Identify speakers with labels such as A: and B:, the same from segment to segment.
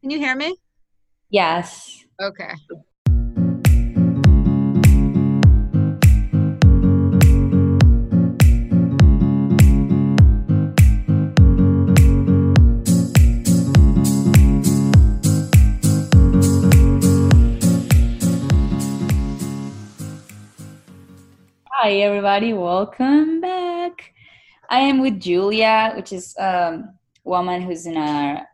A: Can you hear me?
B: Yes.
A: Okay.
B: Hi, everybody. Welcome back. I am with Julia, which is a woman who's in a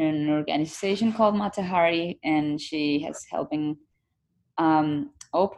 B: in an organization called Matahari, and she has helping um, au.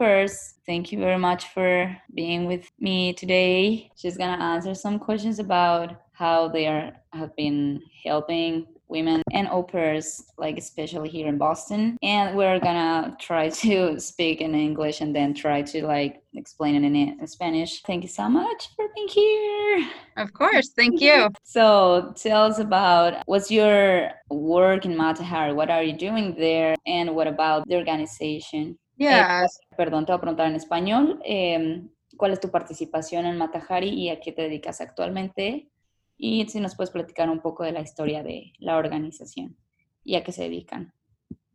B: Thank you very much for being with me today. She's gonna answer some questions about how they are have been helping women and pairs, like especially here in Boston. And we're gonna try to speak in English and then try to like explain it in, in Spanish. Thank you so much for being here.
A: Of course. Thank you.
B: So tell us about what's your work in Matahari? What are you doing there? And what about the organization?
A: Yeah.
B: Eh, perdón, te voy a preguntar en español. Eh, ¿Cuál es tu participación en Matahari y a qué te dedicas actualmente? Y si nos puedes platicar un poco de la historia de la organización y a qué se dedican.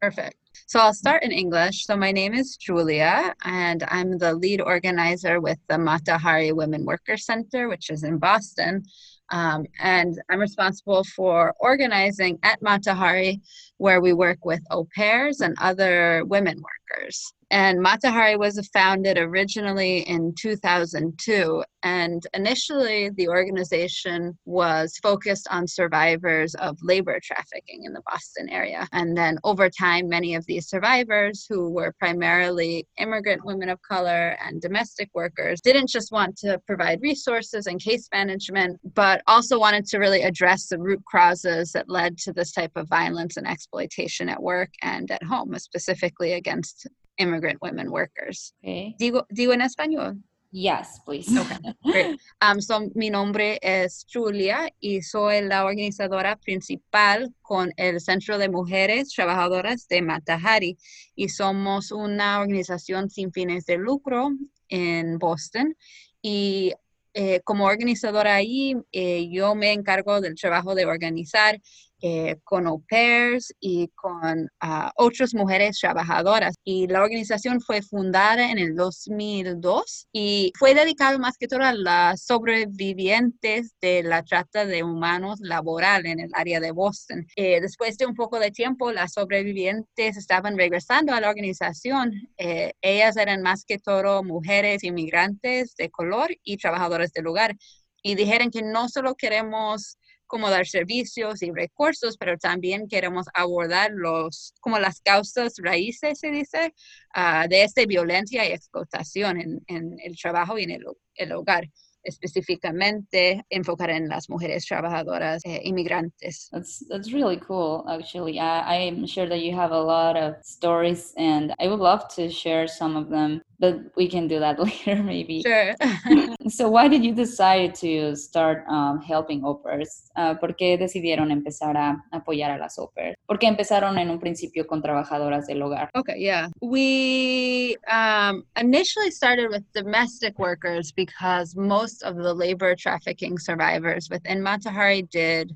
A: Perfect. So I'll start in English. So my name is Julia, and I'm the lead organizer with the Matahari Women Worker Center, which is in Boston. Um, and I'm responsible for organizing at Matahari, where we work with au pairs and other women workers. And Matahari was founded originally in 2002. And initially, the organization was focused on survivors of labor trafficking in the Boston area. And then over time, many of these survivors, who were primarily immigrant women of color and domestic workers, didn't just want to provide resources and case management, but also wanted to really address the root causes that led to this type of violence and exploitation at work and at home, specifically against immigrant women workers.
B: Okay.
A: Digo, digo en español.
B: Yes, please.
A: Okay, great. Um, so, mi nombre es Julia y soy la organizadora principal con el Centro de Mujeres Trabajadoras de Matahari y somos una organización sin fines de lucro en Boston y eh, como organizadora ahí eh, yo me encargo del trabajo de organizar eh, con au pairs y con uh, otras mujeres trabajadoras. Y la organización fue fundada en el 2002 y fue dedicada más que todo a las sobrevivientes de la trata de humanos laboral en el área de Boston. Eh, después de un poco de tiempo, las sobrevivientes estaban regresando a la organización. Eh, ellas eran más que todo mujeres inmigrantes de color y trabajadoras del lugar. Y dijeron que no solo queremos como dar servicios y recursos, pero también queremos abordar los, como las causas raíces, se dice, uh, de esta violencia y explotación en, en el trabajo y en el, el hogar específicamente enfocar en las mujeres trabajadoras eh, inmigrantes.
B: That's that's really cool, actually. I, I'm sure that you have a lot of stories, and I would love to share some of them, but we can do that later, maybe.
A: Sure.
B: so, why did you decide to start um, helping au pairs? Uh, ¿Por qué decidieron empezar a apoyar a las au pairs? ¿Por qué empezaron en un principio con trabajadoras del hogar?
A: Okay, yeah. We um, initially started with domestic workers because most of the labor trafficking survivors within Matahari did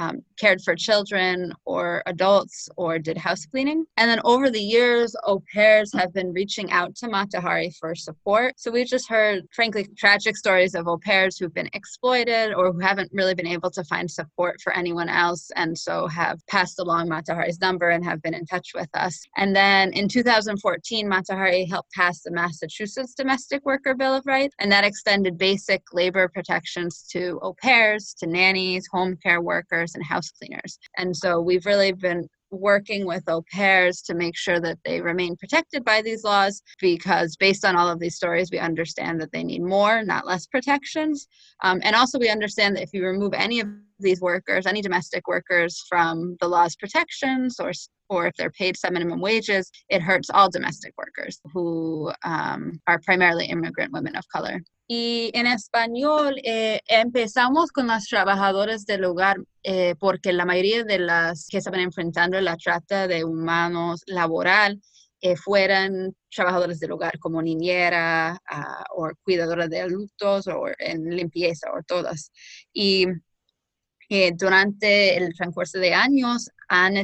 A: um, cared for children or adults or did house cleaning. And then over the years, au pairs have been reaching out to Matahari for support. So we've just heard, frankly, tragic stories of au pairs who've been exploited or who haven't really been able to find support for anyone else. And so have passed along Matahari's number and have been in touch with us. And then in 2014, Matahari helped pass the Massachusetts Domestic Worker Bill of Rights. And that extended basic labor protections to au pairs, to nannies, home care workers, and house cleaners. And so we've really been working with au pairs to make sure that they remain protected by these laws because based on all of these stories we understand that they need more not less protections um, and also we understand that if you remove any of these workers any domestic workers from the law's protections or or if they're paid some minimum wages it hurts all domestic workers who um, are primarily immigrant women of color Y en español eh, empezamos con las trabajadoras del hogar eh, porque la mayoría de las que estaban enfrentando la trata de humanos laboral eh, fueran trabajadores del hogar como niñera uh, o cuidadora de adultos o en limpieza o todas. Y eh, durante el transcurso de años han,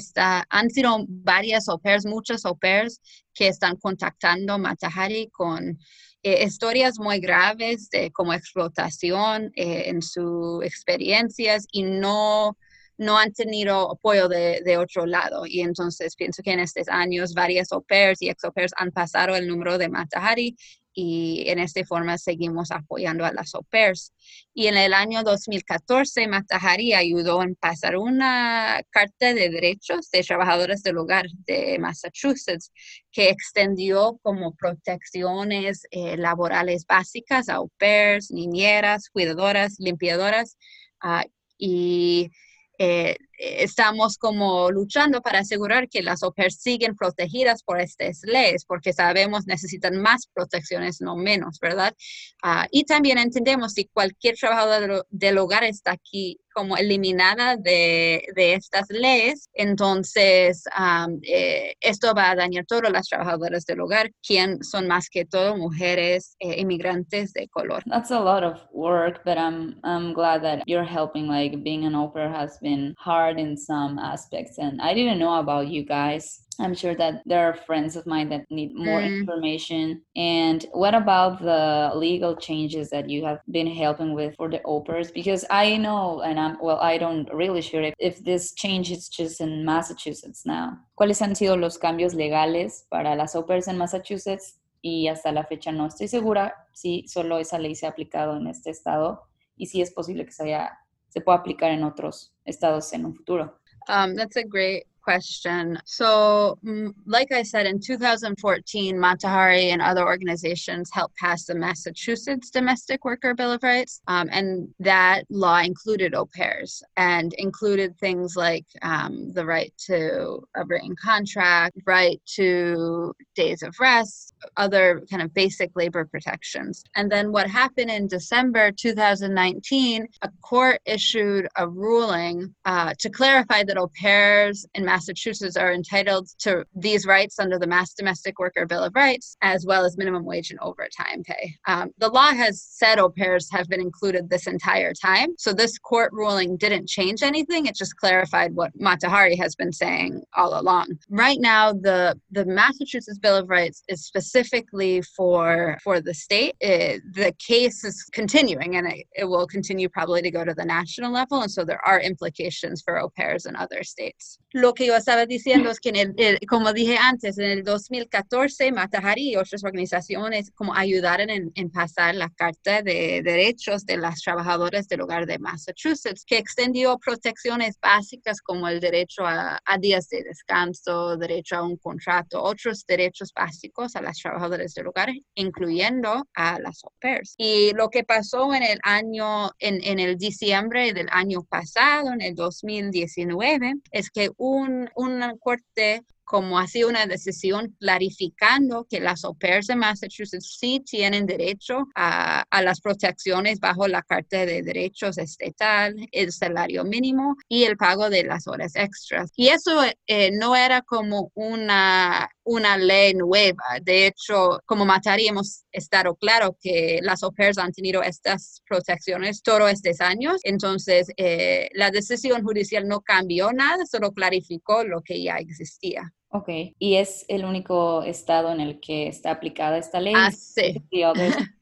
A: han sido varias au pairs, muchas au pairs que están contactando Matahari con eh, historias muy graves de como explotación eh, en sus experiencias y no no han tenido apoyo de, de, otro lado. Y entonces pienso que en estos años varias au pairs y ex au pairs han pasado el número de Matahari y en esta forma seguimos apoyando a las au pairs. Y en el año 2014, Matahari ayudó en pasar una carta de derechos de trabajadores del hogar de Massachusetts que extendió como protecciones eh, laborales básicas a au pairs, niñeras, cuidadoras, limpiadoras uh, y eh, estamos como luchando para asegurar que las OPERS siguen protegidas por estas leyes, porque sabemos necesitan más protecciones, no menos, ¿verdad? Uh, y también entendemos si cualquier trabajador del hogar está aquí como eliminada de, de estas leyes, entonces um, eh, esto va a dañar todas las trabajadoras del hogar, quien son más que todo mujeres eh, inmigrantes de color.
B: That's a lot of work, but I'm, I'm glad that you're helping, like being an opera has been hard in some aspects, and I didn't know about you guys I'm sure that there are friends of mine that need more mm. information. And what about the legal changes that you have been helping with for the au pairs? Because I know, and I'm well, I don't really sure if, if this change is just in Massachusetts now. ¿Cuáles han sido los cambios legales para las au pairs en Massachusetts? Y hasta la fecha no estoy segura si solo esa ley se ha aplicado en este estado y si es posible que se, haya, se pueda aplicar en otros estados en un futuro.
A: Um, that's a great question. So, mm, like I said, in 2014, Matahari and other organizations helped pass the Massachusetts Domestic Worker Bill of Rights, um, and that law included au pairs and included things like um, the right to a written contract, right to days of rest, other kind of basic labor protections. And then what happened in December 2019, a court issued a ruling uh, to clarify that au pairs in Massachusetts are entitled to these rights under the Mass Domestic Worker Bill of Rights, as well as minimum wage and overtime pay. Um, the law has said au pairs have been included this entire time. So this court ruling didn't change anything. It just clarified what Matahari has been saying all along. Right now, the, the Massachusetts Bill of Rights is specifically for, for the state. It, the case is continuing and it, it will continue probably to go to the national level. And so there are implications for au pairs in other states. Lo que yo estaba diciendo es que, en el, como dije antes, en el 2014, Matahari y otras organizaciones como ayudaron en, en, pasar la Carta de Derechos de las Trabajadoras del Hogar de Massachusetts, que extendió protecciones básicas como el derecho a, a días de descanso, derecho a un contrato, otros derechos básicos a las trabajadoras del hogar, incluyendo a las au pairs. Y lo que pasó en el año, en, en el diciembre del año pasado, en el 2019, es que un un, corte como así una decisión clarificando que las au pairs de Massachusetts sí tienen derecho a, las protecciones bajo la Carta de Derechos Estatal, el salario mínimo y el pago de las horas extras. Y eso eh, no era como una, una ley nueva. De hecho, como Matari hemos estado claro que las au pairs han tenido estas protecciones todos estos años. Entonces, eh, la decisión judicial no cambió nada, solo clarificó lo que ya existía.
B: Ok, ¿y es el único estado en el que está aplicada esta ley?
A: Ah, sí.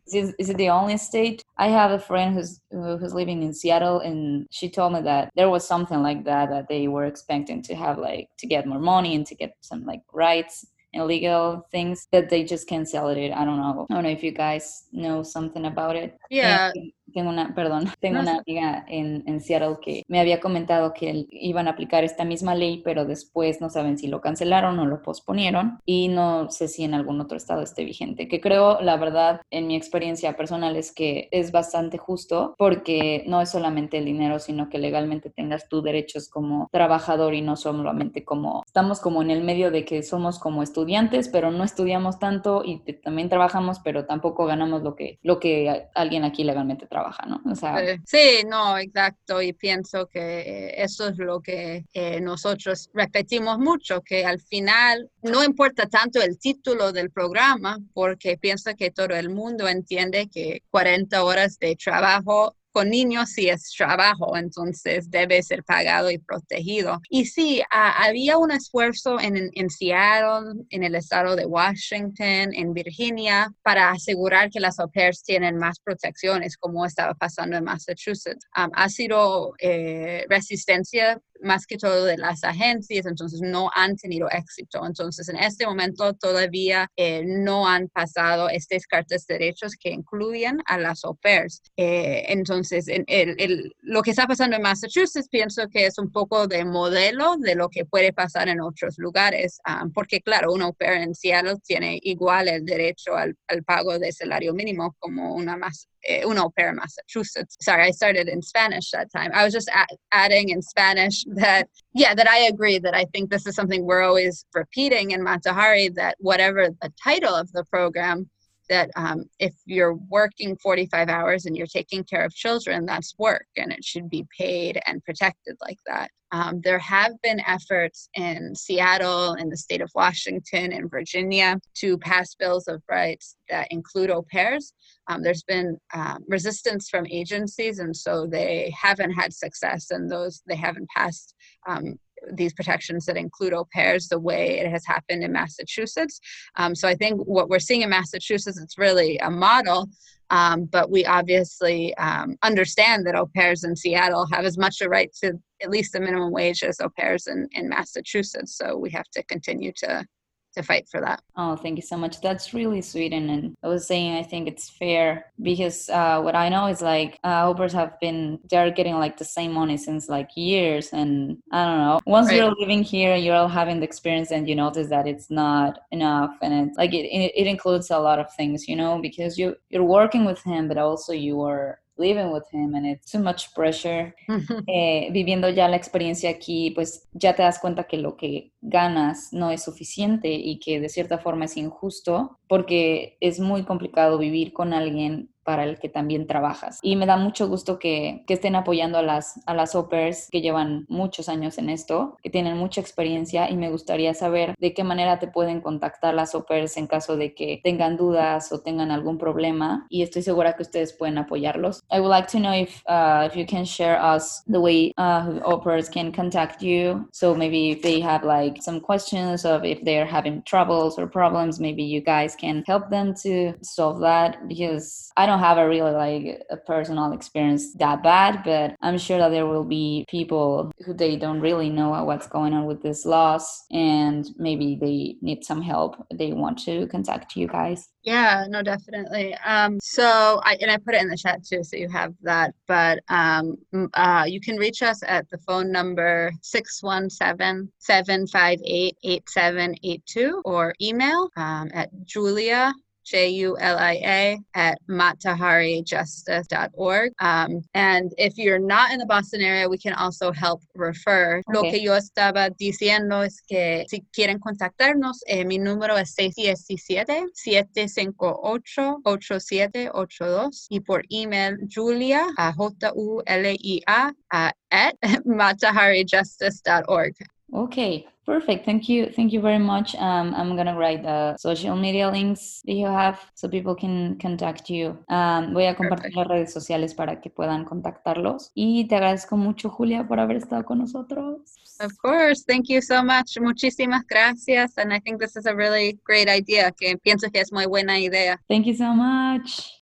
B: Is, is, it the only state? I have a friend who's who's living in Seattle, and she told me that there was something like that that they were expecting to have like to get more money and to get some like rights and legal things that they just cancel it. I don't know. I don't know if you guys know something about it.
A: Yeah.
B: Tengo una, perdón, tengo una amiga en, en, Seattle que me había comentado que iban a aplicar esta misma ley, pero después no saben si lo cancelaron o lo posponieron y no sé si en algún otro estado esté vigente, que creo, la verdad, en mi experiencia personal es que es bastante justo porque no es solamente el dinero, sino que legalmente tengas tus derechos como trabajador y no solamente como, estamos como en el medio de que somos como estudiantes, pero no estudiamos tanto y también trabajamos, pero tampoco ganamos lo que, lo que alguien aquí legalmente trabaja. ¿No? O sea,
A: sí, no, exacto, y pienso que eso es lo que eh, nosotros repetimos mucho, que al final no importa tanto el título del programa, porque pienso que todo el mundo entiende que 40 horas de trabajo con niños sí es trabajo, entonces debe ser pagado y protegido. Y sí, había un esfuerzo en, Seattle, en el estado de Washington, en Virginia, para asegurar que las au pairs tienen más protecciones, como estaba pasando en Massachusetts. ha sido eh, resistencia más que todo de las agencias, entonces no han tenido éxito. Entonces, en este momento todavía eh, no han pasado estas cartas de derechos que incluyen a las au pairs. Eh, entonces, en el, lo que está pasando en Massachusetts pienso que es un poco de modelo de lo que puede pasar en otros lugares, ah, porque claro, un au pair en Seattle tiene igual el derecho al, al pago de salario mínimo como una más un au pair in Massachusetts. Sorry, I started in Spanish that time. I was just adding in Spanish that, yeah, that I agree that I think this is something we're always repeating in Matahari that whatever the title of the program, that um, if you're working 45 hours and you're taking care of children, that's work and it should be paid and protected like that. Um, there have been efforts in Seattle, in the state of Washington, in Virginia to pass bills of rights that include au pairs. Um, there's been um, resistance from agencies, and so they haven't had success, and those they haven't passed um, these protections that include au pairs the way it has happened in Massachusetts. Um, so I think what we're seeing in Massachusetts, it's really a model, um, but we obviously um, understand that au pairs in Seattle have as much a right to at least the minimum wage as au pairs in, in Massachusetts. So we have to continue to to fight for that.
B: Oh, thank you so much. That's really sweet. And, and I was saying, I think it's fair because uh, what I know is like uh, au pairs have been, they're getting like the same money since like years. And I don't know, once right. you're living here, you're all having the experience and you notice that it's not enough. And it's like, it, it, it includes a lot of things, you know, because you, you're working with him, but also you are living with him and it's too much pressure. Eh, viviendo ya la experiencia aquí, pues ya te das cuenta que lo que ganas no es suficiente y que de cierta forma es injusto porque es muy complicado vivir con alguien para el que también trabajas. Y me da mucho gusto que, que estén apoyando a las, a las OPERS que llevan muchos años en esto, que tienen mucha experiencia y me gustaría saber de qué manera te pueden contactar las OPERS en caso de que tengan dudas o tengan algún problema y estoy segura que ustedes pueden apoyarlos. I would like to know if, uh, if you can share us the way uh, can contact you. So maybe if they have like some questions of if they're having troubles or problems, maybe you guys can help them to solve that because I don't don't have a really like a personal experience that bad, but I'm sure that there will be people who they don't really know what's going on with this loss and maybe they need some help. They want to contact you guys.
A: Yeah, no, definitely. Um, so I and I put it in the chat too, so you have that. But um, uh, you can reach us at the phone number 617-758-8782 or email um, at Julia J U L I A, at mataharijustice.org. Um, and if you're not in the Boston area, we can also help refer. Okay. Lo que yo estaba diciendo es que si quieren contactarnos, eh, mi número es 617-758-8782 y por email julia at mataharijustice.org.
B: Okay, perfect. Thank you. Thank you very much. Um, I'm gonna write the social media links that you have so people can contact you. Um, voy a compartir perfect. las redes sociales para que puedan contactarlos. Y te agradezco mucho, Julia, por haber estado con nosotros.
A: Of course. Thank you so much. Muchísimas gracias. And I think this is a really great idea. Que pienso que es muy buena idea.
B: Thank you so much.